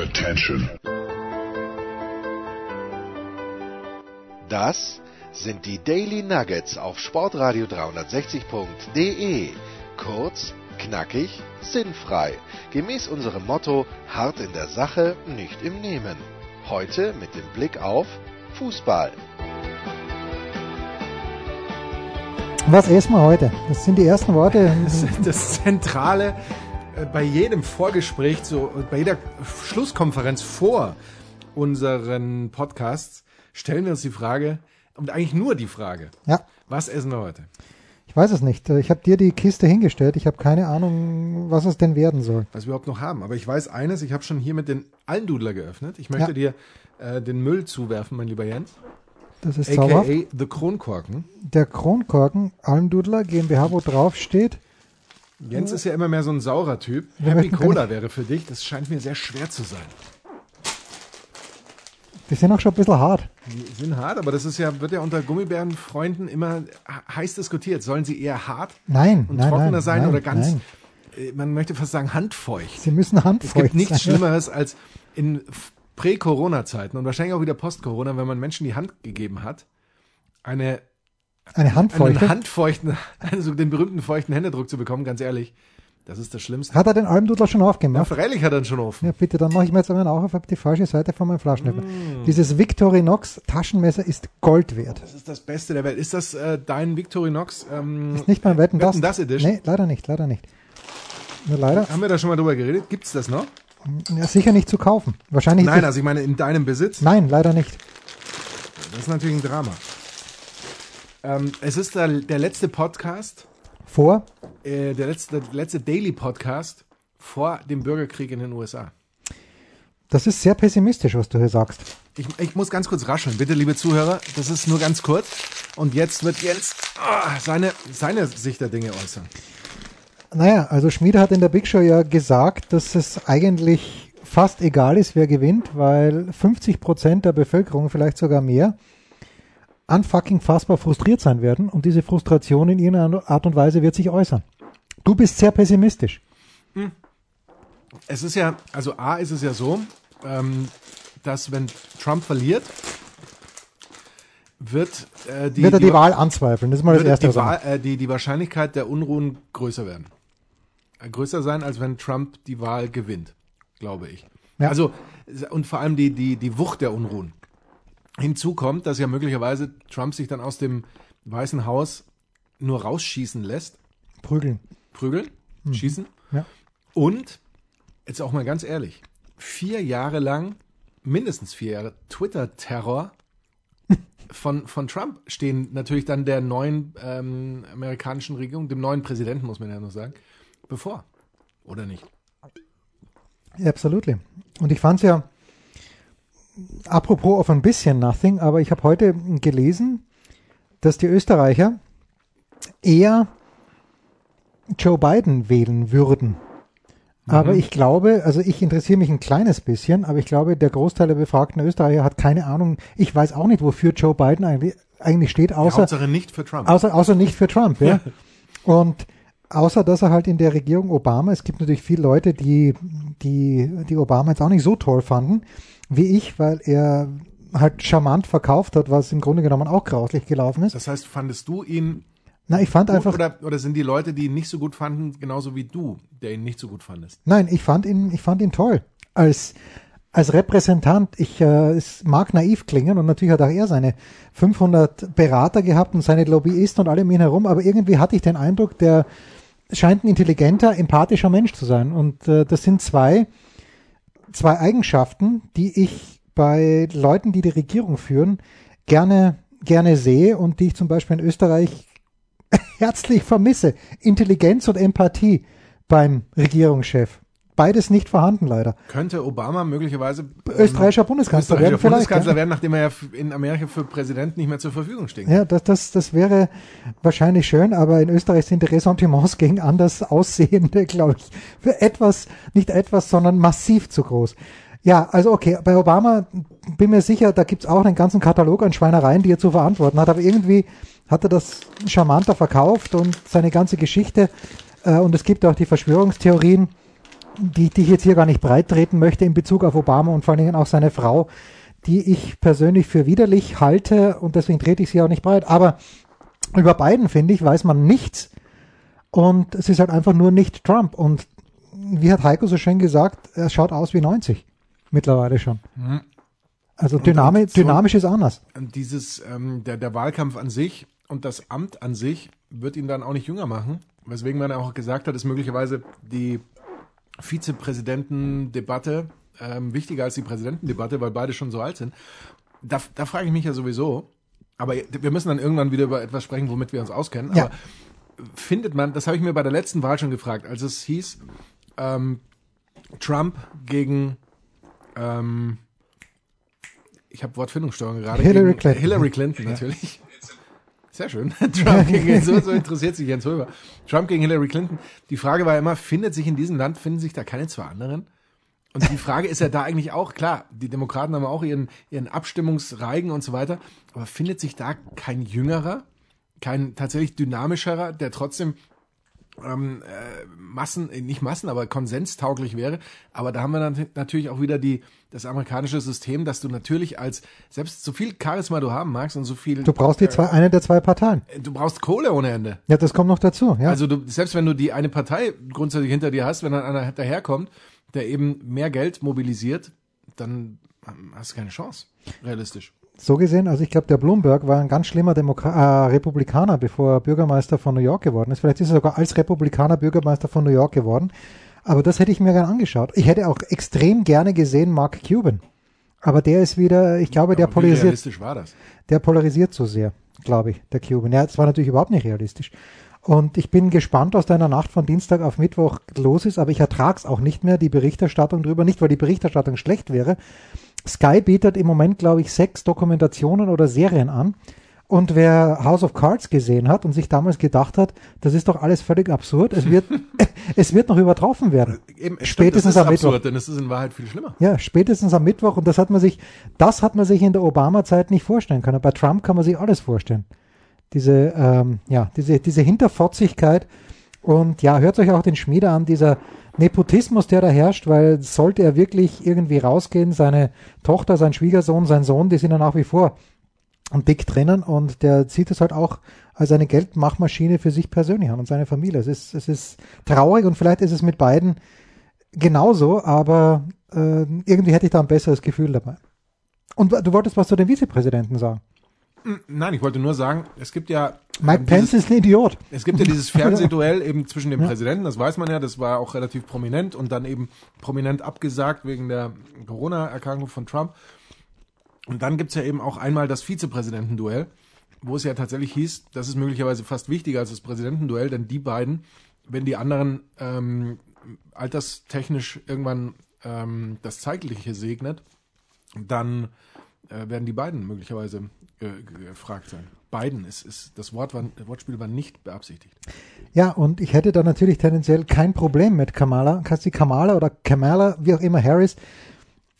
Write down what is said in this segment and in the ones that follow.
Attention. Das sind die Daily Nuggets auf Sportradio 360.de. Kurz, knackig, sinnfrei. Gemäß unserem Motto: hart in der Sache, nicht im Nehmen. Heute mit dem Blick auf Fußball. Was essen wir heute? Das sind die ersten Worte. Das, Zentrale bei jedem Vorgespräch, so bei jeder Schlusskonferenz vor unseren Podcasts, stellen wir uns die Frage, und eigentlich nur die Frage, Ja, was essen wir heute? ich weiß es nicht. Ich habe dir die Kiste hingestellt. Ich habe keine Ahnung, was es denn werden soll. Was wir überhaupt noch haben. Aber ich weiß eines, ich habe schon hier mit den Almdudler geöffnet. Ich möchte dir äh, den Müll zuwerfen, mein lieber Jens. Das ist A.k.a. zauberhaft. The Kronkorken. Der Kronkorken, Almdudler, GmbH, wo drauf steht. Jens ist ja immer mehr so ein saurer Typ. Happy Cola wäre für dich. Das scheint mir sehr schwer zu sein. Die sind auch schon ein bisschen hart. Die sind hart, aber das ist ja, wird ja unter Gummibärenfreunden immer he- heiß diskutiert. Sollen sie eher hart Nein, und nein, trockener nein, sein nein, oder ganz, Nein. äh, man möchte fast sagen, handfeucht? Sie müssen Es handfeucht gibt nichts sein. Schlimmeres als in Prä-Corona-Zeiten und wahrscheinlich auch wieder Post-Corona, wenn man Menschen die Hand gegeben hat, eine, Eine handfeuchte. einen handfeuchten, also den berühmten feuchten Händedruck zu bekommen, ganz ehrlich, das ist das Schlimmste. Hat er den Almdudler schon Ja, aufgemacht? freilich hat er ihn schon offen. Ja, bitte, dann mache ich mir jetzt auch auf die falsche Seite von meinem Flaschenöffner. Mm. Dieses Victorinox Taschenmesser ist Gold wert. Das ist das Beste der Welt. Ist das äh, dein Victorinox? Ähm, Ist nicht beim Wetten, das. Wetten, das Edition? Nee, leider nicht, leider nicht. Nur leider. Haben wir da schon mal drüber geredet? Gibt's das noch? Ja, sicher nicht zu kaufen. Wahrscheinlich. Nein, also ich meine in deinem Besitz. nein, leider nicht. Das ist natürlich ein Drama. Ähm, es ist der, der letzte Podcast, Vor. äh, der letzte, der letzte Daily Podcast vor dem Bürgerkrieg in den USA. Das ist sehr pessimistisch, was du hier sagst. Ich, ich muss ganz kurz rascheln, bitte, liebe Zuhörer. Das ist nur ganz kurz. Und jetzt wird Jens ah, seine, seine Sicht der Dinge äußern. Naja, also Schmiede hat in der Big Show ja gesagt, dass es eigentlich fast egal ist, wer gewinnt, weil 50 Prozent der Bevölkerung, vielleicht sogar mehr, unfucking fassbar frustriert sein werden und diese Frustration in irgendeiner Art und Weise wird sich äußern. Du bist sehr pessimistisch. Es ist ja, also A ist es ja so, ähm, dass wenn Trump verliert, wird äh, die, wird er die, die, Wahl anzweifeln? Das ist mal das Erste. die, Wahl, äh, die, die Wahrscheinlichkeit der Unruhen größer werden. Äh, größer sein, als wenn Trump die Wahl gewinnt, glaube ich. Ja. Also, und vor allem die, die, die Wucht der Unruhen. Hinzu kommt, dass ja möglicherweise Trump sich dann aus dem Weißen Haus nur rausschießen lässt. Prügeln. Prügeln, schießen. Mhm. Ja. Und, jetzt auch mal ganz ehrlich, vier Jahre lang, mindestens vier Jahre, Twitter-Terror von, von Trump stehen natürlich dann der neuen ähm, amerikanischen Regierung, dem neuen Präsidenten, muss man ja noch sagen, bevor. Oder nicht? Absolutely. Und ich fand es ja, apropos auf ein bisschen nothing, aber ich habe heute gelesen, dass die Österreicher eher Joe Biden wählen würden. Aber ich glaube, also ich interessiere mich ein kleines bisschen, aber ich glaube, der Großteil der befragten Österreicher hat keine Ahnung. Ich weiß auch nicht, wofür Joe Biden eigentlich, eigentlich steht, außer, Hauptsache nicht für Trump. Außer, außer nicht für Trump, ja. Und außer, dass er halt in der Regierung Obama, es gibt natürlich viele Leute, die, die, die Obama jetzt auch nicht so toll fanden, wie ich, weil er halt charmant verkauft hat, was im Grunde genommen auch grauslich gelaufen ist. das heißt, fandest du ihn Na, ich fand einfach, oder, oder sind die Leute, die ihn nicht so gut fanden, genauso wie du, der ihn nicht so gut fandest? nein, ich fand ihn, ich fand ihn toll. Als, als Repräsentant, ich, äh, es mag naiv klingen und natürlich hat auch er seine 500 Berater gehabt und seine Lobbyisten und alle um ihn herum, aber irgendwie hatte ich den Eindruck, der scheint ein intelligenter, empathischer Mensch zu sein. Und äh, das sind zwei, zwei Eigenschaften, die ich bei Leuten, die die Regierung führen, gerne, gerne sehe und die ich zum Beispiel in Österreich herzlich vermisse. Intelligenz und Empathie beim Regierungschef. Beides nicht vorhanden, leider. Könnte Obama möglicherweise ähm, Österreichischer Bundeskanzler österreichischer werden vielleicht. Bundeskanzler ja. werden, nachdem er ja in Amerika für Präsident nicht mehr zur Verfügung steht. Ja, das, das, das wäre wahrscheinlich schön, aber in Österreich sind die Ressentiments gegen anders Aussehende, glaube ich, für etwas, nicht etwas, sondern massiv zu groß. Ja, also okay, bei Obama bin mir sicher, da gibt's auch einen ganzen Katalog an Schweinereien, die er zu verantworten hat, aber irgendwie hat er das charmanter verkauft und seine ganze Geschichte äh, und es gibt auch die Verschwörungstheorien, die, die ich jetzt hier gar nicht breit treten möchte in Bezug auf Obama und vor allen Dingen auch seine Frau, die ich persönlich für widerlich halte und deswegen trete ich sie auch nicht breit. Aber über Biden, finde ich, weiß man nichts. Und es ist halt einfach nur nicht Trump. Und wie hat Heiko so schön gesagt, er schaut aus wie 90 mittlerweile schon. Mhm. Also dynami so- dynamisch ist anders. Und dieses, ähm, der, der Wahlkampf an sich und das Amt an sich wird ihn dann auch nicht jünger machen. Weswegen man auch gesagt hat, ist möglicherweise die Vizepräsidentendebatte ähm, wichtiger als die Präsidentendebatte, weil beide schon so alt sind. Da, da frage ich mich ja sowieso, aber wir müssen dann irgendwann wieder über etwas sprechen, womit wir uns auskennen. Ja. Aber findet man, das habe ich mir bei der letzten Wahl schon gefragt, als es hieß, ähm, Trump gegen ähm, ich habe Wortfindungsstörung gerade. Hillary Clinton. Hillary Clinton, natürlich. Sehr schön. Trump gegen, so, so interessiert sich Jens Röber. Trump gegen Hillary Clinton. Die Frage war immer, findet sich in diesem Land, finden sich da keine zwei anderen? Und die Frage ist ja da eigentlich auch, klar, die Demokraten haben auch ihren, ihren Abstimmungsreigen und so weiter, aber findet sich da kein jüngerer, kein tatsächlich dynamischerer, der trotzdem ähm, äh, Massen, äh, nicht Massen, aber konsenstauglich wäre. Aber da haben wir dann natürlich auch wieder die, das amerikanische System, dass du natürlich als, selbst so viel Charisma du haben magst und so viel, Du brauchst die zwei, eine der zwei Parteien. äh, du brauchst Kohle ohne Ende. Ja, das kommt noch dazu. Ja. Also du, selbst wenn du die eine Partei grundsätzlich hinter dir hast, wenn dann einer daherkommt, der eben mehr Geld mobilisiert, dann ähm, hast du keine Chance, realistisch. So gesehen, also ich glaube, der Bloomberg war ein ganz schlimmer Demokra äh, Republikaner, bevor er Bürgermeister von New York geworden ist. Vielleicht ist er sogar als Republikaner Bürgermeister von New York geworden. Aber das hätte ich mir gern angeschaut. Ich hätte auch extrem gerne gesehen Mark Cuban. Aber der ist wieder, ich glaube, der Aber wie polarisiert, realistisch war das? der polarisiert so sehr, glaube ich, der Cuban. Ja, das war natürlich überhaupt nicht realistisch. Und ich bin gespannt, was da in der Nacht von Dienstag auf Mittwoch los ist, aber ich ertrag's auch nicht mehr, die Berichterstattung drüber. Nicht, weil die Berichterstattung schlecht wäre. Sky bietet im Moment, glaube ich, sechs Dokumentationen oder Serien an. Und wer House of Cards gesehen hat und sich damals gedacht hat, das ist doch alles völlig absurd, es wird, es wird noch übertroffen werden. Eben, stimmt, Spätestens ist am Mittwoch. absurd, denn es ist in Wahrheit viel schlimmer. Ja, spätestens am Mittwoch und das hat man sich, das hat man sich in der Obama-Zeit nicht vorstellen können. Bei Trump kann man sich alles vorstellen. Diese, ähm, ja, diese, diese Hinterfotzigkeit und ja, hört euch auch den Schmiede an, dieser Nepotismus, der da herrscht, weil sollte er wirklich irgendwie rausgehen, seine Tochter, sein Schwiegersohn, sein Sohn, die sind ja nach wie vor dick drinnen und der sieht es halt auch als eine Geldmachmaschine für sich persönlich an und seine Familie. Es ist, es ist traurig und vielleicht ist es mit beiden genauso, aber äh, irgendwie hätte ich da ein besseres Gefühl dabei. Und du wolltest was zu den Vizepräsidenten sagen. Nein, ich wollte nur sagen, es gibt ja Mike ähm, Pence dieses, ist ein Idiot. es gibt ja dieses Fernsehduell eben zwischen dem Präsidenten, das weiß man ja, das war auch relativ prominent und dann eben prominent abgesagt wegen der Corona-Erkrankung von Trump. Und dann gibt's ja eben auch einmal das Vizepräsidentenduell, wo es ja tatsächlich hieß, das ist möglicherweise fast wichtiger als das Präsidentenduell, denn die beiden, wenn die anderen ähm, alterstechnisch irgendwann ähm, das Zeitliche segnet, dann äh, werden die beiden möglicherweise gefragt sein. Beiden ist, ist das Wort war, Wortspiel war nicht beabsichtigt. Ja, und ich hätte da natürlich tendenziell kein Problem mit Kamala, die Kamala oder Kamala, wie auch immer Harris,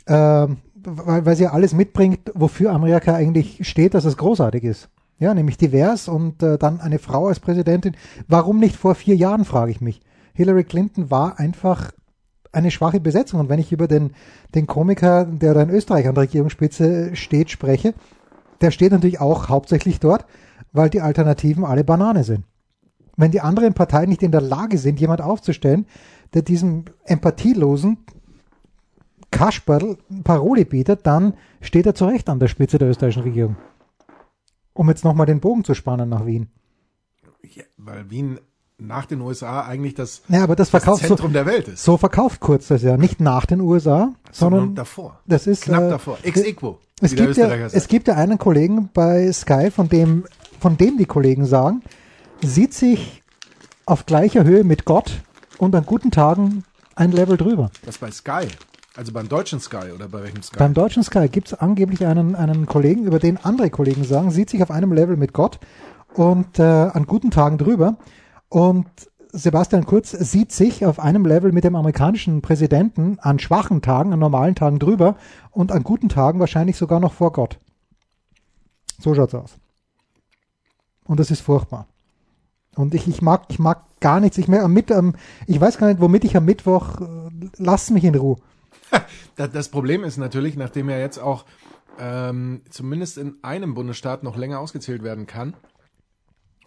ähm, weil, weil sie alles mitbringt, wofür Amerika eigentlich steht, dass es großartig ist. Ja, nämlich divers und äh, dann eine Frau als Präsidentin. Warum nicht vor vier Jahren, frage ich mich. Hillary Clinton war einfach eine schwache Besetzung. Und wenn ich über den, den Komiker, der da in Österreich an der Regierungsspitze steht, spreche, der steht natürlich auch hauptsächlich dort, weil die Alternativen alle Banane sind. Wenn die anderen Parteien nicht in der Lage sind, jemand aufzustellen, der diesem empathielosen Kasperl Paroli bietet, dann steht er zu Recht an der Spitze der österreichischen Regierung. Um jetzt nochmal den Bogen zu spannen nach Wien. Ja, weil Wien nach den USA eigentlich das, Ja, aber das das verkauft so, Zentrum der Welt ist. so verkauft kurz das ja. Nicht nach den USA, sondern davor. das ist Knapp äh, davor. Ex equo. Es gibt, ja, es gibt ja einen Kollegen bei Sky, von dem, von dem die Kollegen sagen, sieht sich auf gleicher Höhe mit Gott und an guten Tagen ein Level drüber. Das bei Sky. Also beim deutschen Sky oder bei welchem Sky? Beim deutschen Sky gibt es angeblich einen, einen Kollegen, über den andere Kollegen sagen, sieht sich auf einem Level mit Gott und äh, an guten Tagen drüber. Und Sebastian Kurz sieht sich auf einem Level mit dem amerikanischen Präsidenten an schwachen Tagen, an normalen Tagen drüber und an guten Tagen wahrscheinlich sogar noch vor Gott. So schaut's aus. Und das ist furchtbar. Und ich, ich mag, ich mag gar nichts. Ich, mehr, Mit, am, ich weiß gar nicht, womit ich am Mittwoch, äh, lass mich in Ruhe. Das, das Problem ist natürlich, nachdem er jetzt auch ähm, zumindest in einem Bundesstaat noch länger ausgezählt werden kann,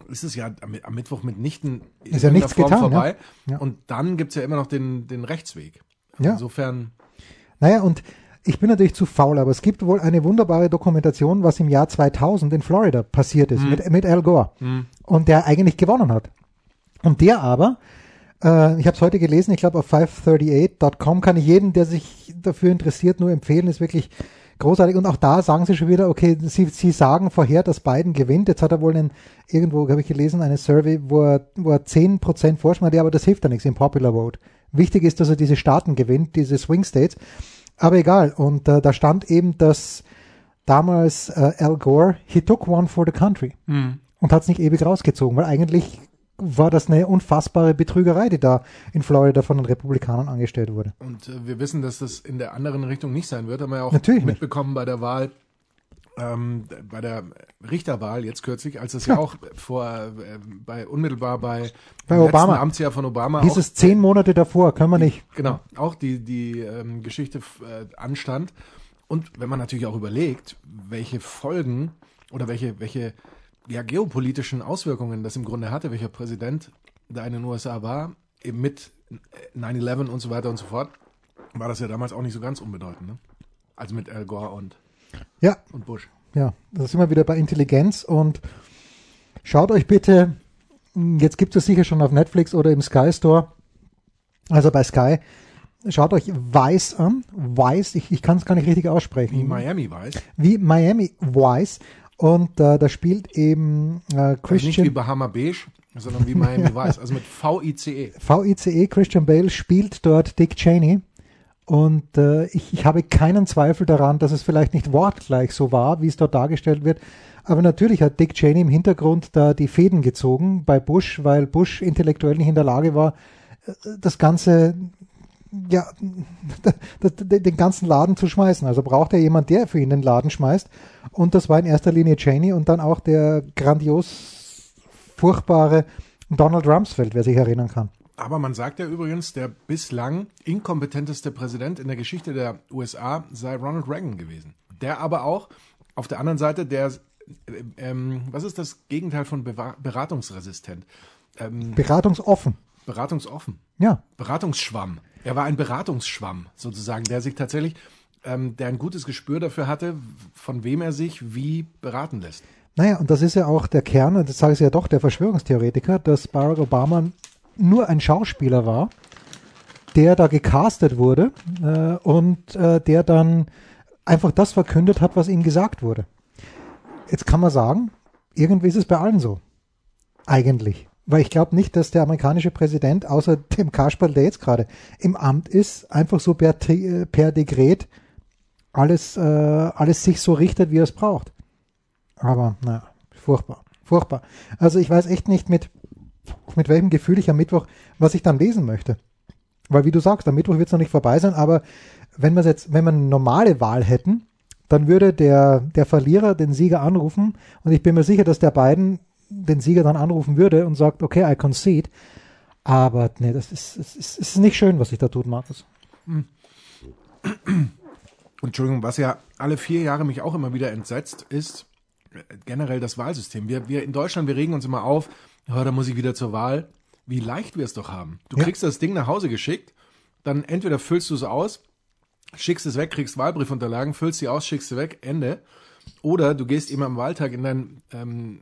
ist es ja am, Mittwoch mitnichten Ist ja nichts getan, vorbei. ja. Ja. Und dann gibt's ja immer noch den, den Rechtsweg. Ja. Insofern, Naja, und ich bin natürlich zu faul, aber es gibt wohl eine wunderbare Dokumentation, was im Jahr 2000 in Florida passiert ist, mit, mit Al Gore. Und der eigentlich gewonnen hat. Und der aber, äh, ich habe es heute gelesen, ich glaube auf 538.com kann ich jeden, der sich dafür interessiert, nur empfehlen, ist wirklich großartig. Und auch da sagen sie schon wieder, okay, sie, sie sagen vorher, dass Biden gewinnt. Jetzt hat er wohl einen, irgendwo, habe ich gelesen, eine Survey, wo er, wo er 10% Vorsprung hat, ja, aber das hilft ja nichts im Popular Vote. Wichtig ist, dass er diese Staaten gewinnt, diese Swing States. Aber egal. Und äh, da stand eben, dass damals äh, Al Gore, he took one for the country. Und hat es nicht ewig rausgezogen, weil eigentlich war das eine unfassbare Betrügerei, die da in Florida von den Republikanern angestellt wurde. und äh, wir wissen, dass das in der anderen Richtung nicht sein wird, haben wir ja auch Natürlich nicht. mitbekommen bei der Wahl, ähm, bei der Richterwahl jetzt kürzlich, als es ja, auch vor, äh, bei, unmittelbar bei, Bei Obama. Amtsjahr von Obama Hieß auch es zehn Monate davor, können wir nicht. Genau, auch die, die ähm, Geschichte äh, anstand. Und wenn man natürlich auch überlegt, welche Folgen oder welche, welche ja, geopolitischen Auswirkungen das im Grunde hatte, welcher Präsident da in den USA war, eben mit äh, 9-11 und so weiter und so fort, war das ja damals auch nicht so ganz unbedeutend. Ne? Also mit Al Gore und, Ja, und Bush. ja, da sind wir wieder bei Intelligenz und schaut euch bitte, mh, jetzt gibt es sicher schon auf Netflix oder im Sky Store, also bei Sky, schaut euch Vice an. Vice, ich, ich kann es gar nicht richtig aussprechen. Wie Miami weiß. wie Miami Vice und äh, da spielt eben äh, Also nicht Christian wie Bahama Beige, sondern wie Miami weiß. Also mit V-I-C-E. VICE Christian Bale spielt dort Dick Cheney und äh, ich, ich habe keinen Zweifel daran, dass es vielleicht nicht wortgleich so war, wie es dort dargestellt wird. Aber natürlich hat Dick Cheney im Hintergrund da die Fäden gezogen bei Bush, weil Bush intellektuell nicht in der Lage war, äh, das Ganze, ja, den ganzen Laden zu schmeißen. Also braucht er jemand, der für ihn den Laden schmeißt. Und das war in erster Linie Cheney und dann auch der grandios furchtbare Donald Rumsfeld, wer sich erinnern kann. Aber man sagt ja übrigens, der bislang inkompetenteste Präsident in der Geschichte der USA sei Ronald Reagan gewesen. Der aber auch auf der anderen Seite, der, äh, ähm, was ist das Gegenteil von Bewa- beratungsresistent? Ähm, Beratungsoffen. beratungsoffen. Ja, Beratungsschwamm. Er war ein Beratungsschwamm sozusagen, der sich tatsächlich, ähm, der ein gutes Gespür dafür hatte, von wem er sich wie beraten lässt. Naja, und das ist ja auch der Kern, und das sage ich ja doch, der Verschwörungstheoretiker, dass Barack Obama nur ein Schauspieler war, der da gecastet wurde äh, und äh, der dann einfach das verkündet hat, was ihm gesagt wurde. Jetzt kann man sagen, irgendwie ist es bei allen so. Eigentlich. Weil ich glaube nicht, dass der amerikanische Präsident, außer dem Kasperl, der jetzt gerade im Amt ist, einfach so per, Te- per Dekret alles, äh, alles sich so richtet, wie er es braucht. Aber, naja, furchtbar. Furchtbar. Also ich weiß echt nicht, mit, mit welchem Gefühl ich am Mittwoch, was ich dann lesen möchte. Weil wie du sagst, am Mittwoch wird es noch nicht vorbei sein, aber wenn wir jetzt, wenn wir eine normale Wahl hätten, dann würde der, der Verlierer den Sieger anrufen und ich bin mir sicher, dass der beiden den Sieger dann anrufen würde und sagt, okay, I concede. Aber nee, das ist, es ist, ist nicht schön, was sich da tut, Markus. Entschuldigung, was ja alle vier Jahre mich auch immer wieder entsetzt, ist äh, generell das Wahlsystem. Wir, wir in Deutschland, wir regen uns immer auf, ja, da muss ich wieder zur Wahl. Wie leicht wir es doch haben. Du Ja. kriegst das Ding nach Hause geschickt, dann entweder füllst du es aus, schickst es weg, kriegst Wahlbriefunterlagen, füllst sie aus, schickst sie weg, Ende. Oder du gehst eben am Wahltag in dein ähm,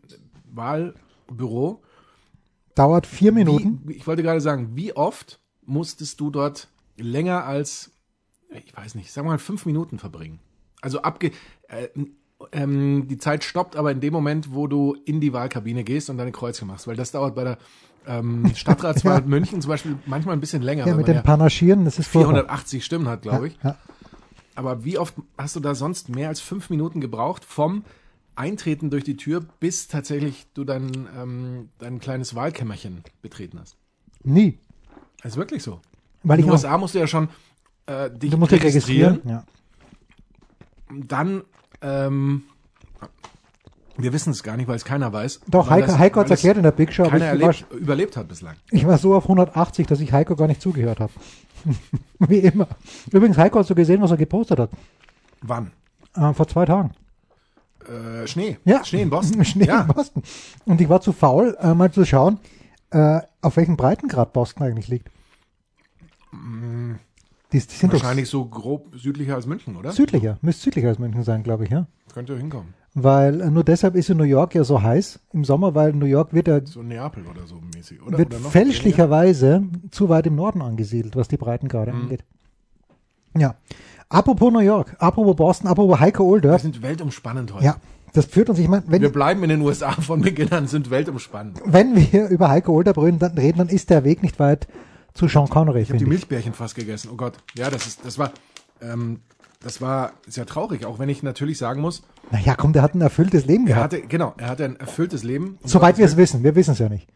Wahlbüro. Dauert vier Minuten. Wie, ich wollte gerade sagen, wie oft musstest du dort länger als, ich weiß nicht, sagen wir mal fünf Minuten verbringen? Also abge, äh, ähm, die Zeit stoppt aber in dem Moment, wo du in die Wahlkabine gehst und deine Kreuzchen machst, weil das dauert bei der ähm, Stadtratswahl Ja. München zum Beispiel manchmal ein bisschen länger, Ja, mit dem Panaschieren, das ist furchtbar. 480 Stimmen hat, glaube ich. Ja. Aber wie oft hast du da sonst mehr als fünf Minuten gebraucht vom Eintreten durch die Tür, bis tatsächlich du dein, ähm, dein kleines Wahlkämmerchen betreten hast? Nie. Das ist wirklich so. Weil In den USA musst du ja schon äh, dich du musst dich registrieren. registrieren. Ja. Dann ähm, Wir wissen es gar nicht, weil es keiner weiß. Doch, Heiko, das- Heiko hat es erklärt in der Big Show, Keiner ich war, erlebt, überlebt hat bislang. ich war so auf 180, dass ich Heiko gar nicht zugehört habe. Wie immer. Übrigens, Heiko, hast du gesehen, was er gepostet hat? Wann? Äh, vor zwei Tagen. Äh, Schnee. Ja. Schnee in Boston. Schnee ja. in Boston. Und ich war zu faul, äh, mal zu schauen, äh, auf welchem Breitengrad Boston eigentlich liegt. Die, die sind Wahrscheinlich so grob südlicher als München, oder? südlicher. Müsste südlicher als München sein, glaube ich, ja. Könnte hinkommen. Weil äh, nur deshalb ist in New York ja so heiß im Sommer, weil New York wird ja So Neapel oder so mäßig, oder? wird oder fälschlicherweise zu weit im Norden angesiedelt, was die Breitengrade Mhm. angeht. Ja. Apropos New York, apropos Boston, apropos Heiko Wir Older. sind weltumspannend heute. Ja, das führt uns, ich meine, wenn, Wir bleiben in den USA von Beginn an, sind weltumspannend. wenn wir über Heiko Older reden, dann, reden, dann ist der Weg nicht weit zu Sean Connery, Ich habe die finde ich. Milchbärchen fast gegessen. Oh Gott. Ja, das ist, das war, ähm, das war sehr traurig, auch wenn ich natürlich sagen muss, Naja, komm, der hat ein erfülltes Leben er gehabt. hatte, genau, er hatte ein erfülltes Leben. Soweit wir es wissen, wir wissen es ja nicht.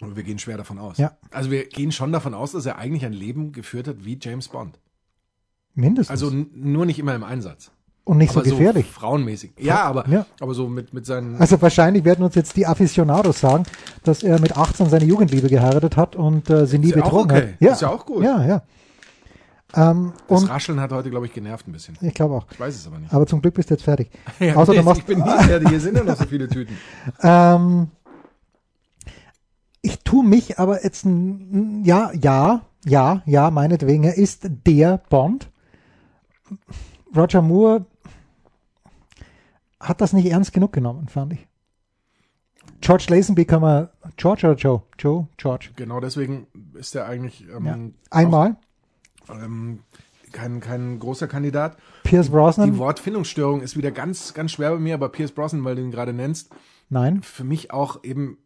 Aber wir gehen schwer davon aus. Ja. Also wir gehen schon davon aus, dass er eigentlich ein Leben geführt hat wie James Bond. Mindestens. Also nur nicht immer im Einsatz. Und nicht so aber gefährlich. frauenmäßig. Ja, aber, Ja. aber so mit, mit seinen. Also wahrscheinlich werden uns jetzt die Aficionados sagen, dass er mit 18 seine Jugendliebe geheiratet hat und äh, sie nie ja betrogen okay. hat. Ja, Ist ja auch gut. Ja, ja. Ähm, das und Rascheln hat heute, glaube ich, genervt ein bisschen. ich glaube auch. Ich weiß es aber nicht. Aber zum Glück bist du jetzt fertig. Ja, Außer du machst, ich bin nie fertig. Hier sind ja noch so viele Tüten. ähm, ich tue mich aber jetzt, ja, ja, ja, ja, meinetwegen, er ist der Bond. Roger Moore hat das nicht ernst genug genommen, fand ich. George Lazenby kann man, George oder Joe? Joe? George. Genau deswegen ist er eigentlich ähm, Ja. Einmal. Auch, ähm, kein, kein großer Kandidat. Pierce Die Brosnan? Wortfindungsstörung ist wieder ganz, ganz schwer bei mir, aber Pierce Brosnan, weil du ihn gerade nennst, Nein. für mich auch eben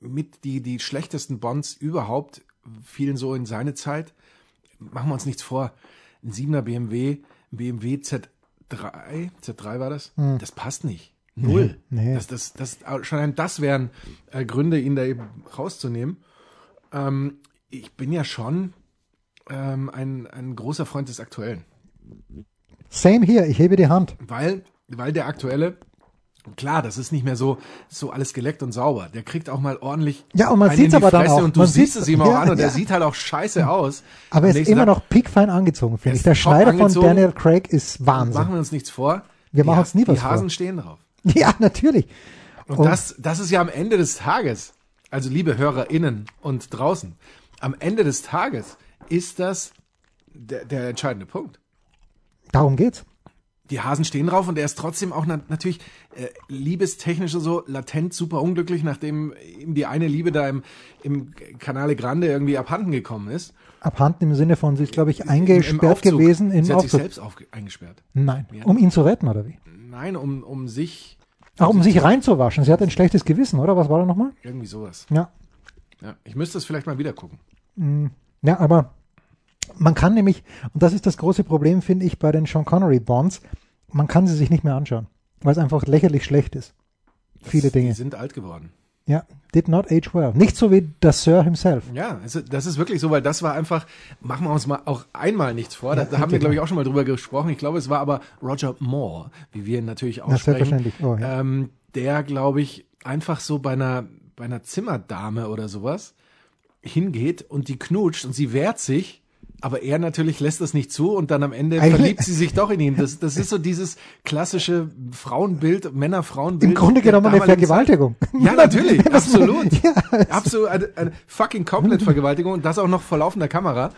mit die, die schlechtesten Bonds überhaupt fielen so in seine Zeit. Machen wir uns nichts vor. Ein 7er BMW, ein BMW Z3, Z3 war das, das passt nicht. Null. Hm. Nee. Das, das, das, schon allein das wären äh, Gründe, ihn da eben rauszunehmen. Ähm, ich bin ja schon ähm, ein, ein großer Freund des Aktuellen. Same hier, ich hebe die Hand. Weil, weil der aktuelle, klar, das ist nicht mehr so, so alles geleckt und sauber. Der kriegt auch mal ordentlich. Ja, und man in die aber dann Fresse auch. Und du Man siehst es ihm auch ja, an und ja. der sieht halt auch scheiße aus. Aber er ist immer Tag noch piekfein angezogen, finde ich. Der Schneider von. Daniel Craig ist Machen Wahnsinn. wir uns nichts vor. Wir Die machen uns nie was Die Hasen vor. stehen drauf. Ja, natürlich. Und Und- das, das ist ja am Ende des Tages, also liebe HörerInnen und draußen, am Ende des Tages ist das der, der entscheidende Punkt. Darum geht's. Die Hasen stehen drauf und er ist trotzdem auch na natürlich äh, liebestechnisch so latent super unglücklich, nachdem ihm die eine Liebe da im, im Canale Grande irgendwie abhanden gekommen ist. Abhanden im Sinne von, sie ist, glaube ich, Im- im eingesperrt Aufzug. gewesen in Sie hat sich Aufzug. selbst aufge eingesperrt. Nein, Ja. um ihn zu retten, oder wie? Nein, um, um sich Ach, um sich reinzuwaschen. Sie hat ein schlechtes Gewissen, oder? Was war da nochmal? irgendwie sowas. Ja. Ja, ich müsste es vielleicht mal wieder gucken. Ja, aber man kann nämlich, und das ist das große Problem, finde ich, bei den Sean Connery Bonds, man kann sie sich nicht mehr anschauen, weil es einfach lächerlich schlecht ist. Viele Die Dinge. sind alt geworden. Ja, did not age well. Nicht so wie der Sir himself. Ja, also das ist wirklich so, weil das war einfach, machen wir uns mal auch einmal nichts vor, da, Ja, da haben wir, glaube ich, auch schon mal drüber gesprochen. Ich glaube, es war aber Roger Moore, wie wir ihn natürlich Na, aussprechen. selbstverständlich. Oh, ja. ähm, der, glaube ich, einfach so bei einer, bei einer Zimmerdame oder sowas hingeht und die knutscht und sie wehrt sich, aber er natürlich lässt das nicht zu und dann am Ende Eigentlich- verliebt sie sich doch in ihn. Das, das ist so dieses klassische Frauenbild, Männer-Frauenbild. Im Grunde genommen eine. Vergewaltigung. Ja, natürlich, absolut. Ja, Absolut, eine, eine fucking komplett Vergewaltigung und das auch noch vor laufender Kamera.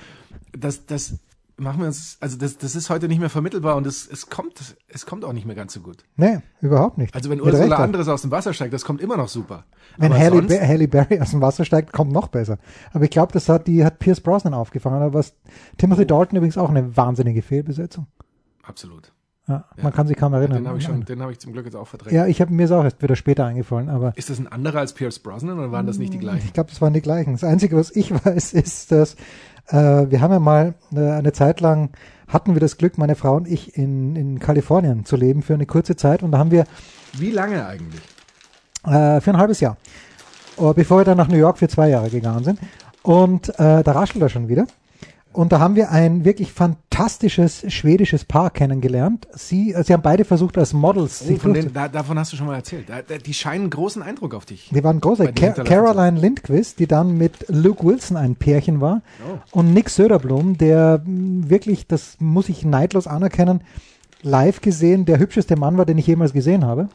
Das, das machen wir uns, also das, das ist heute nicht mehr vermittelbar und es, es kommt, es kommt auch nicht mehr ganz so gut. nee, überhaupt nicht. Also wenn Mit Ursula hat. Andres aus dem Wasser steigt, das kommt immer noch super. Wenn Halle, Ba- Halle Berry aus dem Wasser steigt, kommt noch besser. Aber ich glaube, das hat die hat Pierce Brosnan aufgefangen. Aber was Timothy Dalton übrigens auch eine wahnsinnige Fehlbesetzung. Absolut. Ja, Man kann sich kaum erinnern. Den habe ich schon, den habe ich zum Glück jetzt auch verdrängt. Ja, ich habe mir ist auch erst wieder später eingefallen, aber Ist das ein anderer als Pierce Brosnan oder waren das nicht die gleichen? ich glaube, das waren die gleichen. Das Einzige, was ich weiß, ist, dass wir haben ja mal äh, eine Zeit lang hatten wir das Glück, meine Frau und ich in, in Kalifornien zu leben für eine kurze Zeit und da haben wir Wie lange eigentlich? äh, für ein halbes Jahr, äh, bevor wir dann nach New York für zwei Jahre gegangen sind. Und äh, da raschelt er schon wieder. Und da haben wir ein wirklich fantastisches schwedisches Paar kennengelernt. Sie, äh, sie haben beide versucht als Models. Oh, von den, da, davon hast du schon mal erzählt. Da, da, die scheinen einen großen Eindruck auf dich. die waren dir Ca Caroline Lindquist, die dann mit Luke Wilson ein Pärchen war. Oh. Und Nick Söderblom, der mh, wirklich, das muss ich neidlos anerkennen, live gesehen der hübscheste Mann war, den ich jemals gesehen habe.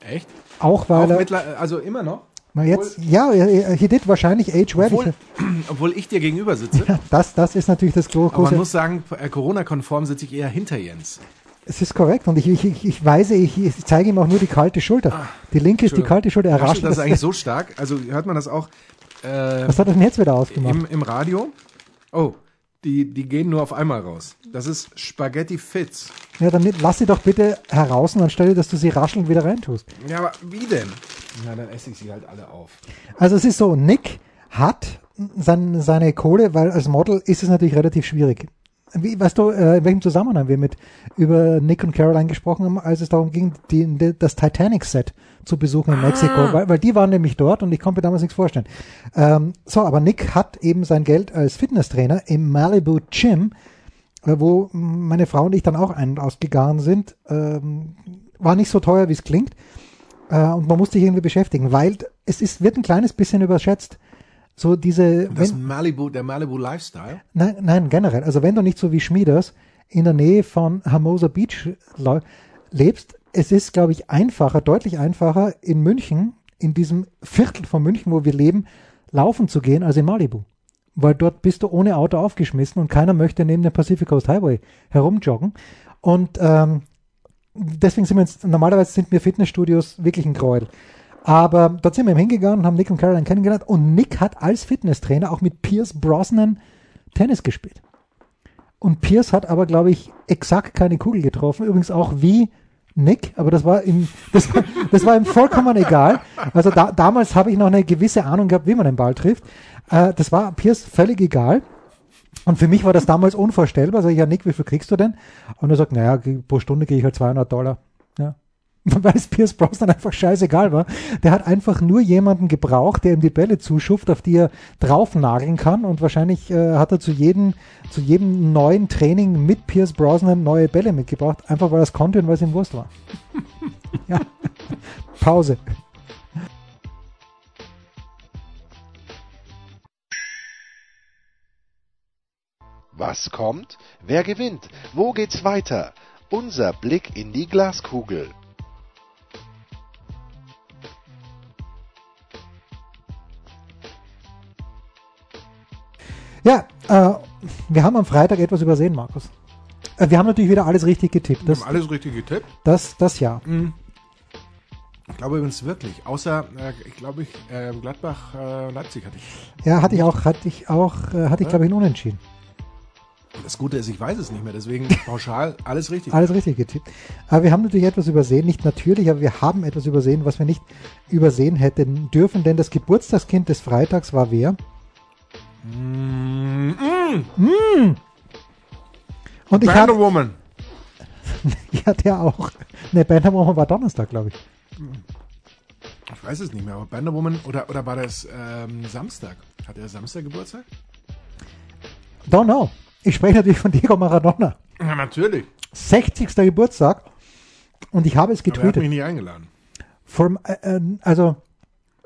Echt? Auch weil Auch er, also immer noch? Na jetzt, ja, er, he did wahrscheinlich age well. Obwohl, obwohl ich dir gegenüber sitze. Das, das ist natürlich das gro- Aber man große. muss sagen, äh, Corona-konform sitze ich eher hinter Jens. Es ist korrekt und ich, ich, ich, weise, ich, ich zeige ihm auch nur die kalte Schulter. die linke ist die Ah, kalte Schulter. Er raschelt. das Das, eigentlich so stark? Also hört man das auch äh, was hat er denn jetzt wieder ausgemacht? im, im Radio? Oh, die, die gehen nur auf einmal raus. Das ist Spaghetti Fitz. Ja, dann lass sie doch bitte heraus und anstelle, dass du sie raschelnd wieder reintust. Ja, aber wie denn? Na, dann esse ich sie halt alle auf. Also es ist so, Nick hat sein, seine Kohle, weil als Model ist es natürlich relativ schwierig. Wie, weißt du, äh, in welchem Zusammenhang wir mit über Nick und Caroline gesprochen haben, als es darum ging, die, die, das Titanic-Set zu besuchen in Mexiko, weil, weil die waren nämlich dort und ich konnte mir damals nichts vorstellen. Ähm, so, aber Nick hat eben sein Geld als Fitnesstrainer im Malibu Gym, äh, wo meine Frau und ich dann auch ein- und ausgegangen sind. Ähm, war nicht so teuer, wie es klingt. Äh, und man muss sich irgendwie beschäftigen, weil es ist, wird ein kleines bisschen überschätzt. So diese, Das wenn, Malibu, der Malibu Lifestyle. nein, nein, generell. Also wenn du nicht so wie Schmieders in der Nähe von Hermosa Beach lebst, es ist, glaube ich, einfacher, deutlich einfacher in München, in diesem Viertel von München, wo wir leben, laufen zu gehen als in Malibu. Weil dort bist du ohne Auto aufgeschmissen und keiner möchte neben dem Pacific Coast Highway herumjoggen. Und ähm, deswegen sind wir jetzt, normalerweise sind mir Fitnessstudios wirklich ein Gräuel. Aber dort sind wir eben hingegangen und haben Nick und Caroline kennengelernt und Nick hat als Fitnesstrainer auch mit Pierce Brosnan Tennis gespielt. Und Pierce hat aber, glaube ich, exakt keine Kugel getroffen. Übrigens auch wie Nick, aber das war ihm, das war, das war ihm vollkommen egal. Also da, damals habe ich noch eine gewisse Ahnung gehabt, wie man den Ball trifft. Äh, das war Pierce völlig egal. Und für mich war das damals unvorstellbar. Sag ich, ja, Nick, wie viel kriegst du denn? Und er sagt, naja, pro Stunde kriege ich halt 200 Dollar. Ja. Weil es Pierce Brosnan einfach scheißegal war. Der hat einfach nur jemanden gebraucht, der ihm die Bälle zuschuft, auf die er draufnageln kann. Und wahrscheinlich äh, hat er zu jedem, zu jedem neuen Training mit Pierce Brosnan neue Bälle mitgebracht. Einfach weil er es konnte und weil es ihm Wurst war. ja. Pause. Was kommt? Wer gewinnt? Wo geht's weiter? Unser Blick in die Glaskugel. Ja, äh, wir haben am Freitag etwas übersehen, Markus. Äh, wir haben natürlich wieder alles richtig getippt. Wir Das, haben alles richtig getippt. das, das ja. Ich glaube übrigens wirklich. Außer, äh, ich glaube, ich, äh, Gladbach, äh, Leipzig hatte ich. Ja, hatte ich auch, hatte ich auch, äh, hatte ich glaube ich einen Unentschieden. Das Gute ist, ich weiß es nicht mehr. Deswegen pauschal alles richtig. Alles richtig getippt. Aber wir haben natürlich etwas übersehen, nicht natürlich, aber wir haben etwas übersehen, was wir nicht übersehen hätten dürfen, denn das Geburtstagskind des Freitags war wer? Mm, mm, Und ich Band habe, of Woman. ja, der auch. Ne, Bantam war Donnerstag, glaube ich. Ich weiß es nicht mehr, aber Band of Woman oder, oder war das ähm, Samstag? Hat er Samstag Geburtstag? Don't know. Ich spreche natürlich von Diego Maradona. Ja, natürlich. 60. Geburtstag. Und ich habe es Aber er hat getweetet. mich nicht eingeladen. Vom, äh, äh, also,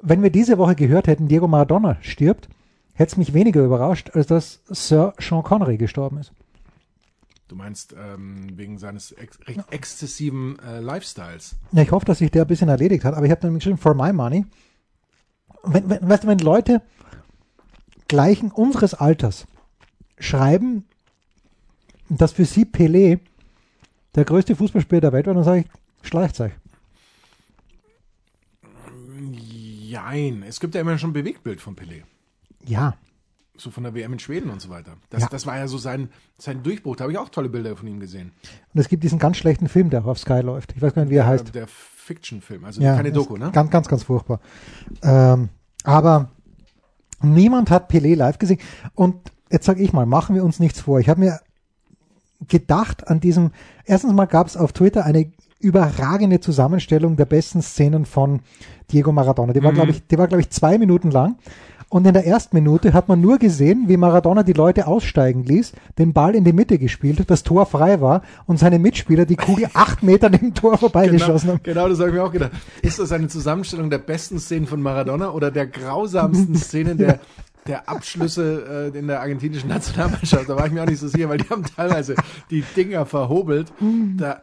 wenn wir diese Woche gehört hätten, Diego Maradona stirbt, hätte es mich weniger überrascht, als dass Sir Sean Connery gestorben ist. Du meinst ähm, wegen seines ex recht exzessiven äh, Lifestyles. Ja, ich hoffe, dass sich der ein bisschen erledigt hat, aber ich habe dann geschrieben, for my money. Wenn, wenn, weißt du, wenn Leute gleichen unseres Alters schreiben, dass für sie Pelé der größte Fußballspieler der Welt war, dann sage ich, schleicht euch. Jein. Es gibt ja immer schon ein Bewegtbild von Pelé. Ja, So von der WM in Schweden und so weiter. Das, Ja. das war ja so sein, sein Durchbruch. Da habe ich auch tolle Bilder von ihm gesehen. und es gibt diesen ganz schlechten Film, der auf Sky läuft. Ich weiß gar nicht, wie er heißt. Der Fiction-Film, also Ja, keine Doku, ne? Ganz, ganz, ganz furchtbar. Ähm, aber niemand hat Pelé live gesehen. Und jetzt sage ich mal, machen wir uns nichts vor. Ich habe mir gedacht an diesem, erstens mal gab es auf Twitter eine überragende Zusammenstellung der besten Szenen von Diego Maradona. Die war, glaube ich, die war, glaube ich, zwei Minuten lang. Und in der ersten Minute hat man nur gesehen, wie Maradona die Leute aussteigen ließ, den Ball in die Mitte gespielt hat, das Tor frei war und seine Mitspieler die Kugel acht Meter neben dem Tor vorbeigeschossen Genau, haben. genau, das habe ich mir auch gedacht. Ist das eine Zusammenstellung der besten Szenen von Maradona oder der grausamsten Szenen der, der Abschlüsse äh, in der argentinischen Nationalmannschaft? Da war ich mir auch nicht so sicher, weil die haben teilweise die Dinger verhobelt. Da,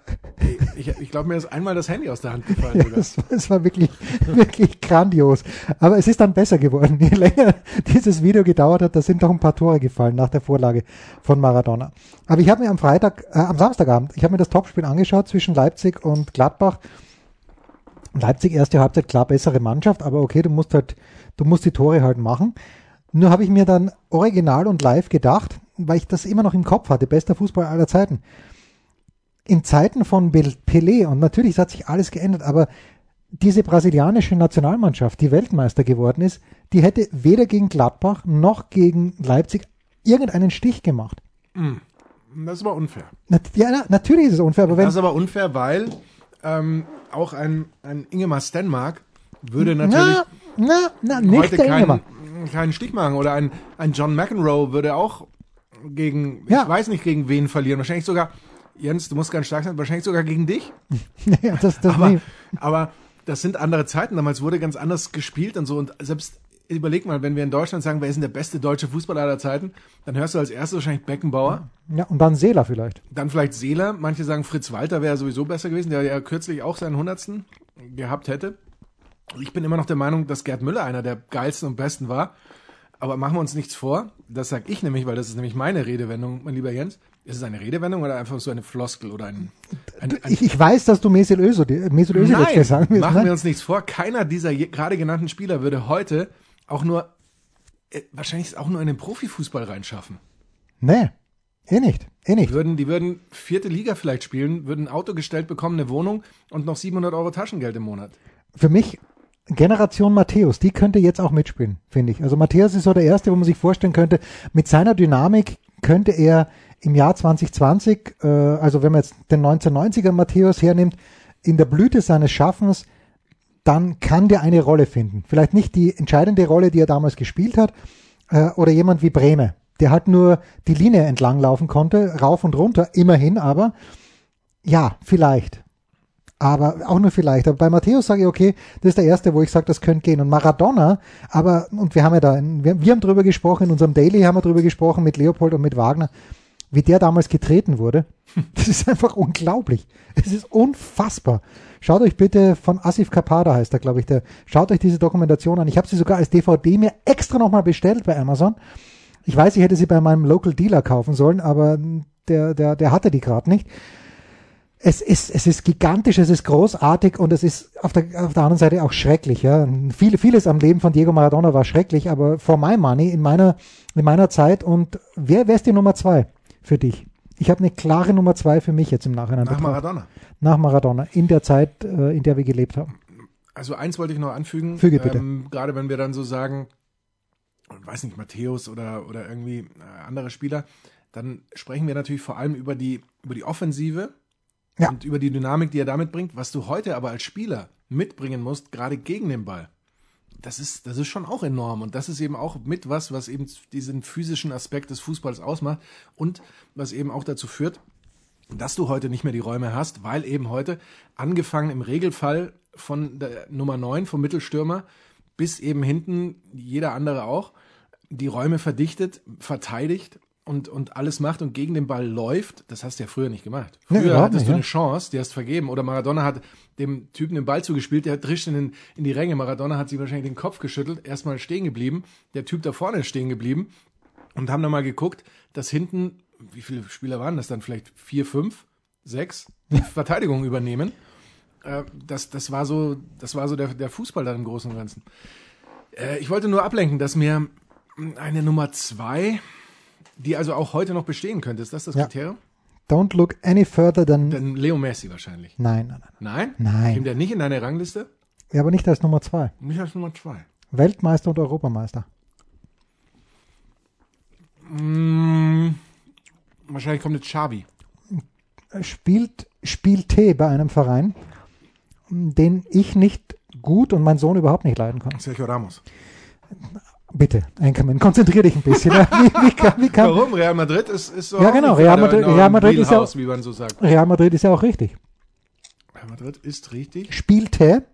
ich ich glaube, mir ist einmal das Handy aus der Hand gefallen. Ja, das, das war wirklich, wirklich grandios. Aber es ist dann besser geworden. Je länger dieses Video gedauert hat, da sind doch ein paar Tore gefallen nach der Vorlage von Maradona. Aber ich habe mir am Freitag, äh, am Samstagabend, ich habe mir das Topspiel angeschaut zwischen Leipzig und Gladbach. Leipzig erste Halbzeit klar bessere Mannschaft, aber okay, du musst halt, du musst die Tore halt machen. Nur habe ich mir dann original und live gedacht, weil ich das immer noch im Kopf hatte, bester Fußball aller Zeiten. In Zeiten von Pelé, und natürlich hat sich alles geändert, aber diese brasilianische Nationalmannschaft, die Weltmeister geworden ist, die hätte weder gegen Gladbach noch gegen Leipzig irgendeinen Stich gemacht. Das ist aber unfair. Ja, na, natürlich ist es unfair, aber wenn, Das ist aber unfair, weil ähm, auch ein, ein Ingemar Stenmark würde natürlich na, na, na, nicht heute der keinen, Ingemann. keinen Stich machen. Oder ein, ein John McEnroe würde auch gegen, Ja. ich weiß nicht gegen wen verlieren. Wahrscheinlich sogar, Jens, du musst ganz stark sein, wahrscheinlich sogar gegen dich. ja, das, das Aber, nee. aber das sind andere Zeiten. Damals wurde ganz anders gespielt und so. Und selbst, überleg mal, wenn wir in Deutschland sagen, wer ist denn der beste deutsche Fußballer aller Zeiten, dann hörst du als erstes wahrscheinlich Beckenbauer. ja, und dann Seeler vielleicht. Dann vielleicht Seeler. Manche sagen, Fritz Walter wäre sowieso besser gewesen, der ja kürzlich auch seinen Hundertsten gehabt hätte. Ich bin immer noch der Meinung, dass Gerd Müller einer der geilsten und besten war. Aber machen wir uns nichts vor. Das sag ich nämlich, weil das ist nämlich meine Redewendung, mein lieber Jens. Ist es eine Redewendung oder einfach so eine Floskel oder ein, ein, ein Ich, weiß, dass du Mesut Özil, Mesut Özil jetzt Nein, gleich sagen willst. machen ne? wir uns nichts vor. Keiner dieser gerade genannten Spieler würde heute auch nur, äh, wahrscheinlich auch nur in den Profifußball reinschaffen. Nee, eh nicht, eh nicht. Würden, die würden vierte Liga vielleicht spielen, würden ein Auto gestellt bekommen, eine Wohnung und noch 700 Euro Taschengeld im Monat. Für mich Generation Matthäus, die könnte jetzt auch mitspielen, finde ich. Also Matthäus ist so der Erste, wo man sich vorstellen könnte, mit seiner Dynamik könnte er im Jahr 2020, äh, also wenn man jetzt den 1990er Matthäus hernimmt, in der Blüte seines Schaffens, dann kann der eine Rolle finden. Vielleicht nicht die entscheidende Rolle, die er damals gespielt hat, äh, oder jemand wie Breme, der halt nur die Linie entlang laufen konnte, rauf und runter, immerhin, aber ja, vielleicht. Aber auch nur vielleicht. Aber bei Matthäus sage ich, okay, das ist der erste, wo ich sage, das könnte gehen. Und Maradona, aber, und wir haben ja da, wir, wir haben drüber gesprochen, in unserem Daily haben wir drüber gesprochen mit Leopold und mit Wagner, wie der damals getreten wurde. Das ist einfach unglaublich. Es ist unfassbar. Schaut euch bitte von Asif Kapada heißt er, glaube ich, der, schaut euch diese Dokumentation an. Ich habe sie sogar als DVD mir extra nochmal bestellt bei Amazon. Ich weiß, ich hätte sie bei meinem Local Dealer kaufen sollen, aber der, der, der hatte die gerade nicht es ist, es ist gigantisch, es ist großartig und es ist auf der, auf der anderen Seite auch schrecklich. Ja. Viel, vieles am Leben von Diego Maradona war schrecklich, aber for my money in meiner, in meiner Zeit und wer, wer ist die Nummer zwei für dich? Ich habe eine klare Nummer zwei für mich jetzt im Nachhinein. Nach betrachtet. Maradona. Nach Maradona, in der Zeit, äh, in der wir gelebt haben. Also eins wollte ich noch anfügen. Füge bitte. Ähm, gerade wenn wir dann so sagen, weiß nicht, Matthäus oder, oder irgendwie äh, andere Spieler, dann sprechen wir natürlich vor allem über die, über die Offensive Ja. und über die Dynamik, die er damit bringt. Was du heute aber als Spieler mitbringen musst, gerade gegen den Ball, das ist, das ist schon auch enorm. Und das ist eben auch mit was, was eben diesen physischen Aspekt des Fußballs ausmacht und was eben auch dazu führt, dass du heute nicht mehr die Räume hast, weil eben heute angefangen im Regelfall von der Nummer 9 vom Mittelstürmer bis eben hinten jeder andere auch die Räume verdichtet, verteidigt und, und alles macht und gegen den Ball läuft. Das hast du ja früher nicht gemacht. Nee, Früher überhaupt hattest nicht, du ja. eine Chance, die hast vergeben. Oder Maradona hat dem Typen den Ball zugespielt, der drischt in, den, in die Ränge. Maradona hat sich wahrscheinlich den Kopf geschüttelt, erstmal stehen geblieben. Der Typ da vorne ist stehen geblieben und haben dann mal geguckt, dass hinten, wie viele Spieler waren das dann? Vielleicht vier, fünf, sechs, die Verteidigung übernehmen. Äh, das, das war so, das war so der, der Fußball dann im Großen und Ganzen. Äh, ich wollte nur ablenken, dass mir eine Nummer zwei, die also auch heute noch bestehen könnte, ist das das Ja. Kriterium? Don't look any further than. Dann Leo Messi wahrscheinlich. Nein, nein, nein. Nein? Nein. Kommt der nicht in deine Rangliste? Ja, aber nicht als Nummer zwei. Nicht als Nummer zwei. Weltmeister und Europameister. Mm, wahrscheinlich kommt jetzt Xavi. spielt, spielte bei einem Verein, den ich nicht gut und mein Sohn überhaupt nicht leiden kann. Sergio Ramos. Bitte, Einkommen, konzentrier dich ein bisschen. wie, wie, wie kann, Warum? Real Madrid ist, ist so Ja, genau, Real Madrid- Real Madrid ist ja auch- wie man so sagt. Real Madrid ist ja auch richtig. Real Madrid ist richtig. Spielte,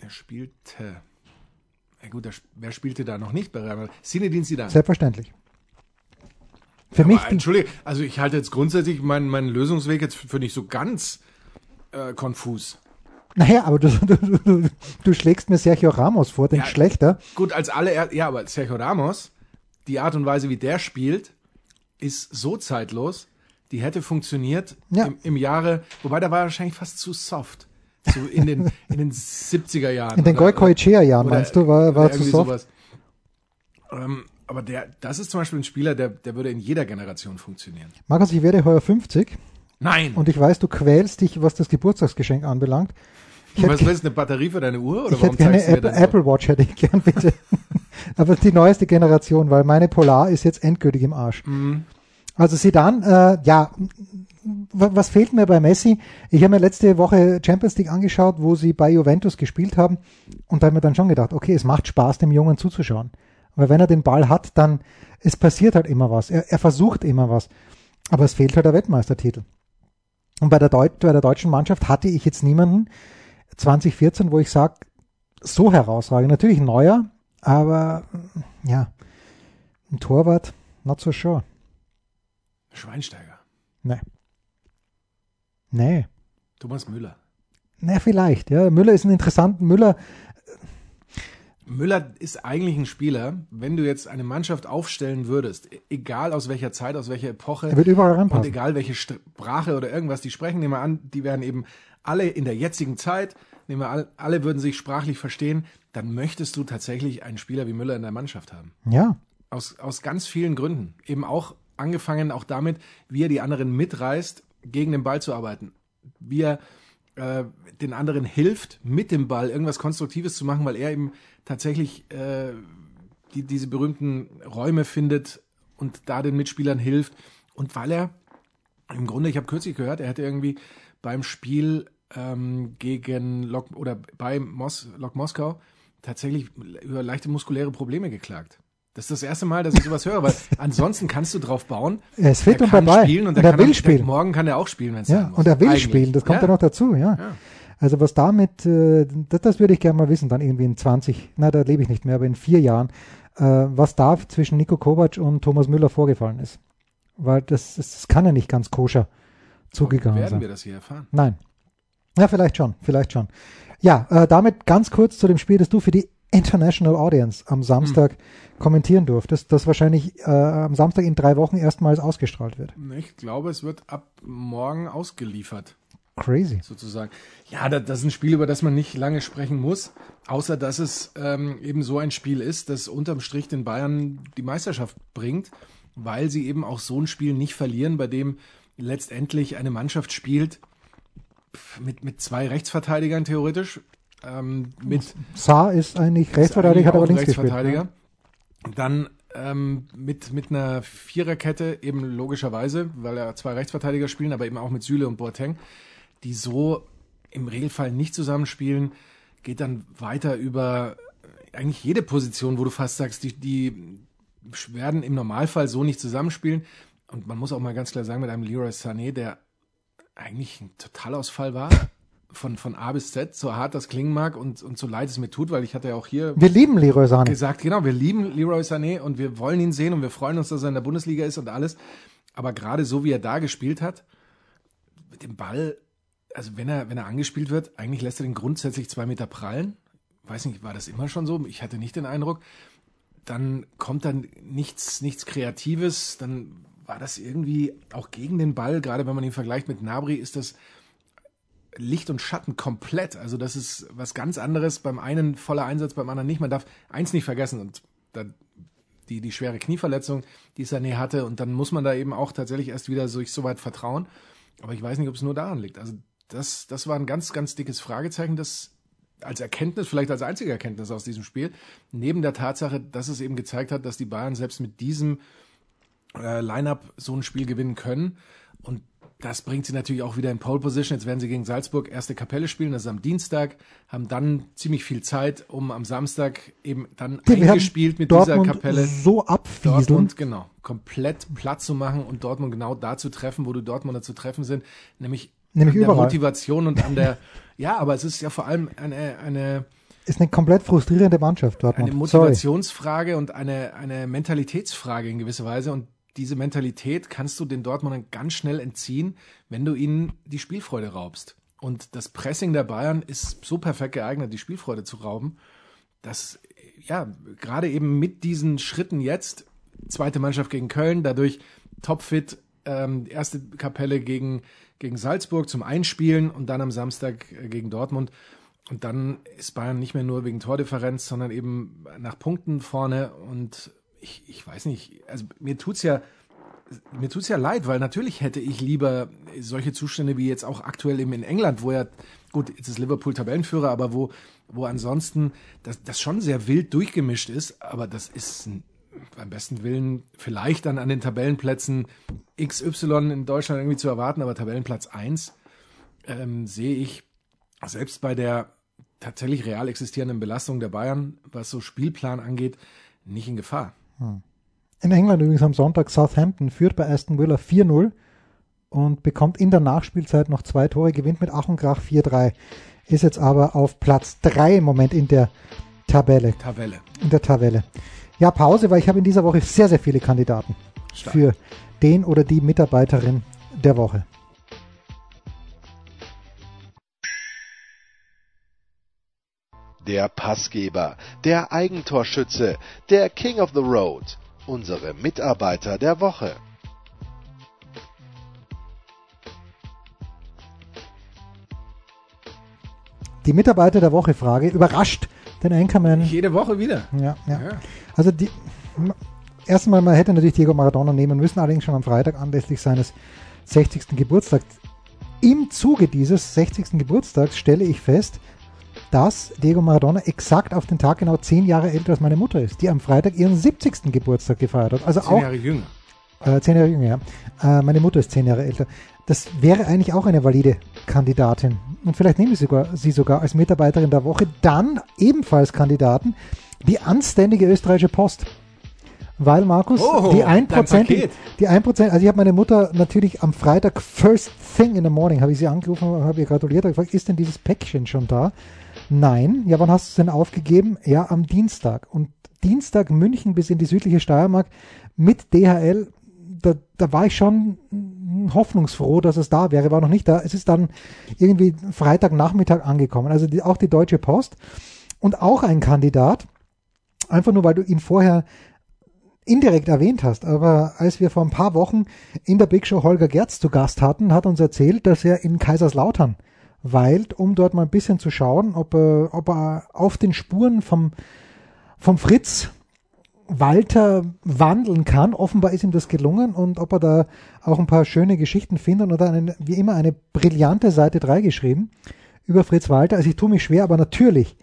Er spielte. Ja gut, wer spielte da noch nicht bei Real Madrid? Zinedine Zidane. selbstverständlich. Für Aber mich, Entschuldige, also ich halte jetzt grundsätzlich meinen, meinen Lösungsweg jetzt für nicht so ganz äh, konfus. Naja, aber du, du, du, du schlägst mir Sergio Ramos vor, den Ja. schlechter. Gut, als alle, ja, aber Sergio Ramos, die Art und Weise, wie der spielt, ist so zeitlos, die hätte funktioniert Ja. im, im Jahre, wobei da war er wahrscheinlich fast zu soft. So in den, in den 70er Jahren. In den oder- meinst du, war, war zu soft? Ähm, aber der, das ist zum Beispiel ein Spieler, der, der würde in jeder Generation funktionieren. Markus, ich werde heuer 50 Nein! und ich weiß, du quälst dich, was das Geburtstagsgeschenk anbelangt. Ich was willst du, eine Batterie für deine Uhr? Oder ich warum hätte gerne Apple, das so? Apple Watch, hätte ich gern, bitte. aber die neueste Generation, weil meine Polar ist jetzt endgültig im Arsch. Mhm. Also Sidan, äh, ja, was fehlt mir bei Messi? Ich habe mir letzte Woche Champions League angeschaut, wo sie bei Juventus gespielt haben und da habe ich mir dann schon gedacht, okay, es macht Spaß, dem Jungen zuzuschauen. Weil wenn er den Ball hat, dann, es passiert halt immer was. Er, er versucht immer was. Aber es fehlt halt der Weltmeistertitel. Und bei der, Deut bei der deutschen Mannschaft hatte ich jetzt niemanden 2014, wo ich sage, so herausragend. Natürlich neuer, aber ja, ein Torwart, not so sure. Schweinsteiger. Nee. Nee. Thomas Müller. Na, vielleicht, ja. Müller ist ein interessanter Müller. Müller ist eigentlich ein Spieler, wenn du jetzt eine Mannschaft aufstellen würdest, egal aus welcher Zeit, aus welcher Epoche Er wird überall und reinpassen. egal welche Sprache oder irgendwas die sprechen, nehmen wir an, die wären eben alle in der jetzigen Zeit, nehmen wir alle, alle würden sich sprachlich verstehen, dann möchtest du tatsächlich einen Spieler wie Müller in der Mannschaft haben. Ja. Aus, aus ganz vielen Gründen. Eben auch angefangen auch damit, wie er die anderen mitreißt, gegen den Ball zu arbeiten. Wie er äh, den anderen hilft, mit dem Ball irgendwas Konstruktives zu machen, weil er eben tatsächlich äh, die, diese berühmten Räume findet und da den Mitspielern hilft. Und weil er im Grunde, ich habe kürzlich gehört, er hätte irgendwie beim Spiel ähm, gegen Lok oder bei Mos Lok Moskau tatsächlich über leichte muskuläre Probleme geklagt. Das ist das erste Mal, dass ich sowas höre, weil ansonsten kannst du drauf bauen. Er ist fit und dabei. spielen und, Und er, will spielen. Morgen kann er auch spielen, wenn es Ja, und er will Eigentlich. spielen, das kommt ja, ja noch dazu, ja. Ja. Also was damit, äh, das, das würde ich gerne mal wissen, dann irgendwie in 20, na, da lebe ich nicht mehr, aber in vier Jahren, äh, was da zwischen Nico Kovac und Thomas Müller vorgefallen ist. Weil das, das, das kann ja nicht ganz koscher zugegangen Werden sein. wir das hier erfahren? Nein. Ja, vielleicht schon, vielleicht schon. Ja, äh, damit ganz kurz zu dem Spiel, das du für die International Audience am Samstag kommentieren durftest, das wahrscheinlich äh, am Samstag in drei Wochen erstmals ausgestrahlt wird. Ich glaube, es wird ab morgen ausgeliefert. Crazy. sozusagen. Ja, das, das ist ein Spiel, über das man nicht lange sprechen muss, außer dass es ähm, eben so ein Spiel ist, das unterm Strich den Bayern die Meisterschaft bringt, weil sie eben auch so ein Spiel nicht verlieren, bei dem letztendlich eine Mannschaft spielt mit, mit zwei Rechtsverteidigern theoretisch, ähm, mit Saar ist eigentlich Rechtsverteidiger, hat aber links gespielt. Rechtsverteidiger. Ja. Dann ähm, mit, mit einer Viererkette, eben logischerweise, weil ja zwei Rechtsverteidiger spielen, aber eben auch mit Süle und Boateng, die so im Regelfall nicht zusammenspielen, geht dann weiter über äh, eigentlich jede Position, wo du fast sagst, die, die werden im Normalfall so nicht zusammenspielen. Und man muss auch mal ganz klar sagen, mit einem Leroy Sané, der eigentlich ein Totalausfall war, von, von A bis Z, so hart das klingen mag und, und so leid es mir tut, weil ich hatte ja auch hier Wir lieben Leroy Sané. gesagt, genau, wir lieben Leroy Sané und wir wollen ihn sehen und wir freuen uns, dass er in der Bundesliga ist und alles. Aber gerade so, wie er da gespielt hat, mit dem Ball, also wenn er, wenn er angespielt wird, eigentlich lässt er den grundsätzlich zwei Meter prallen. Weiß nicht, war das immer schon so? Ich hatte nicht den Eindruck. Dann kommt dann nichts, nichts Kreatives, dann war das irgendwie auch gegen den Ball, gerade wenn man ihn vergleicht mit Nabri, ist das Licht und Schatten komplett. Also das ist was ganz anderes. Beim einen voller Einsatz, beim anderen nicht. Man darf eins nicht vergessen und da, die, die schwere Knieverletzung, die Sané hatte und dann muss man da eben auch tatsächlich erst wieder sich so weit vertrauen. Aber ich weiß nicht, ob es nur daran liegt. Also das, das war ein ganz, ganz dickes Fragezeichen, das als Erkenntnis, vielleicht als einzige Erkenntnis aus diesem Spiel, neben der Tatsache, dass es eben gezeigt hat, dass die Bayern selbst mit diesem äh, Line-up so ein Spiel gewinnen können. Und das bringt sie natürlich auch wieder in Pole Position. Jetzt werden sie gegen Salzburg erste Kapelle spielen, das ist am Dienstag, haben dann ziemlich viel Zeit, um am Samstag eben dann Die eingespielt mit Dortmund dieser Kapelle so abfieseln. Dortmund, genau, komplett platt zu machen und Dortmund genau da zu treffen, wo die Dortmunder zu treffen sind, nämlich, Nämlich an der überall. Motivation und an der, ja, aber es ist ja vor allem eine, eine, Ist eine komplett frustrierende Mannschaft, Dortmund. eine Sorry. Motivationsfrage und eine, eine Mentalitätsfrage in gewisser Weise. Und diese Mentalität kannst du den Dortmundern ganz schnell entziehen, wenn du ihnen die Spielfreude raubst. Und das Pressing der Bayern ist so perfekt geeignet, die Spielfreude zu rauben, dass, ja, gerade eben mit diesen Schritten jetzt, zweite Mannschaft gegen Köln, dadurch topfit, ähm, erste Kapelle gegen, gegen Salzburg zum Einspielen und dann am Samstag äh, gegen Dortmund. Und dann ist Bayern nicht mehr nur wegen Tordifferenz, sondern eben nach Punkten vorne. Und ich, ich weiß nicht, also mir tut's ja, mir tut's ja leid, weil natürlich hätte ich lieber solche Zustände wie jetzt auch aktuell eben in England, wo ja, gut, jetzt ist Liverpool Tabellenführer, aber wo, wo ansonsten das, das schon sehr wild durchgemischt ist, aber das ist beim besten Willen vielleicht dann an den Tabellenplätzen XY in Deutschland irgendwie zu erwarten, aber Tabellenplatz 1 ähm, sehe ich selbst bei der tatsächlich real existierenden Belastung der Bayern, was so Spielplan angeht, nicht in Gefahr. In England übrigens am Sonntag Southampton führt bei Aston Villa 4-0 und bekommt in der Nachspielzeit noch zwei Tore, gewinnt mit Ach und Krach 4-3. Ist jetzt aber auf Platz 3 im Moment in der Tabelle. Tabelle. In der Tabelle. Ja, Pause, weil ich habe in dieser Woche sehr, sehr viele Kandidaten Stark. für den oder die Mitarbeiterin der Woche. Der Passgeber, der Eigentorschütze, der King of the Road, unsere Mitarbeiter der Woche. Die Mitarbeiter der Woche Frage überrascht den Anchorman. Jede Woche wieder. Ja, ja. Ja. Also die erstmal, man hätte natürlich Diego Maradona nehmen müssen, allerdings schon am Freitag anlässlich seines 60. Geburtstags. Im Zuge dieses 60. Geburtstags stelle ich fest, dass Diego Maradona exakt auf den Tag genau zehn Jahre älter als meine Mutter ist, die am Freitag ihren 70. Geburtstag gefeiert hat. Also Zehn auch Jahre jünger. äh, zehn Jahre jünger, ja. Äh, meine Mutter ist zehn Jahre älter. Das wäre eigentlich auch eine valide Kandidatin. Und vielleicht nehme ich sogar, sie sogar als Mitarbeiterin der Woche. Dann ebenfalls Kandidaten die anständige österreichische Post. Weil, Markus, Oh, die dein 1%, Paket. die 1%, also ich habe meine Mutter natürlich am Freitag, first thing in the morning, habe ich sie angerufen habe ihr gratuliert, habe gefragt, ist denn dieses Päckchen schon da? Nein. Ja, wann hast du es denn aufgegeben? Ja, am Dienstag. Und Dienstag München bis in die südliche Steiermark mit DHL, da, da war ich schon hoffnungsfroh, dass es da wäre, war noch nicht da. Es ist dann irgendwie Freitagnachmittag angekommen. Also die, auch die Deutsche Post und auch ein Kandidat, einfach nur weil du ihn vorher indirekt erwähnt hast, aber als wir vor ein paar Wochen in der Big Show Holger Gerz zu Gast hatten, hat uns erzählt, dass er in Kaiserslautern weilt, um dort mal ein bisschen zu schauen, ob er, ob er auf den Spuren vom, vom Fritz Walter wandeln kann. Offenbar ist ihm das gelungen und ob er da auch ein paar schöne Geschichten findet und dann wie immer eine brillante Seite 3 geschrieben über Fritz Walter. Also ich tue mich schwer, aber natürlich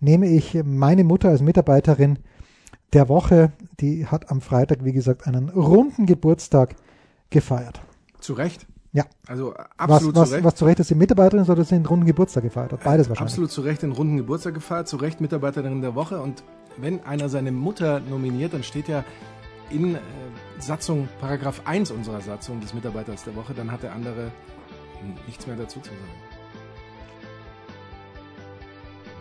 nehme ich meine Mutter als Mitarbeiterin der Woche. Die hat am Freitag, wie gesagt, einen runden Geburtstag gefeiert. Zu Recht. Ja. Also Was, absolut was, zu Recht. was zu Recht ist, sie Mitarbeiterin oder dass sie einen runden Geburtstag gefeiert hat. Beides wahrscheinlich. Absolut zu Recht den runden Geburtstag gefeiert, zu Recht Mitarbeiterin der Woche. Und wenn einer seine Mutter nominiert, dann steht ja in äh, Satzung, Paragraph 1 unserer Satzung des Mitarbeiters der Woche, dann hat der andere nichts mehr dazu zu sagen.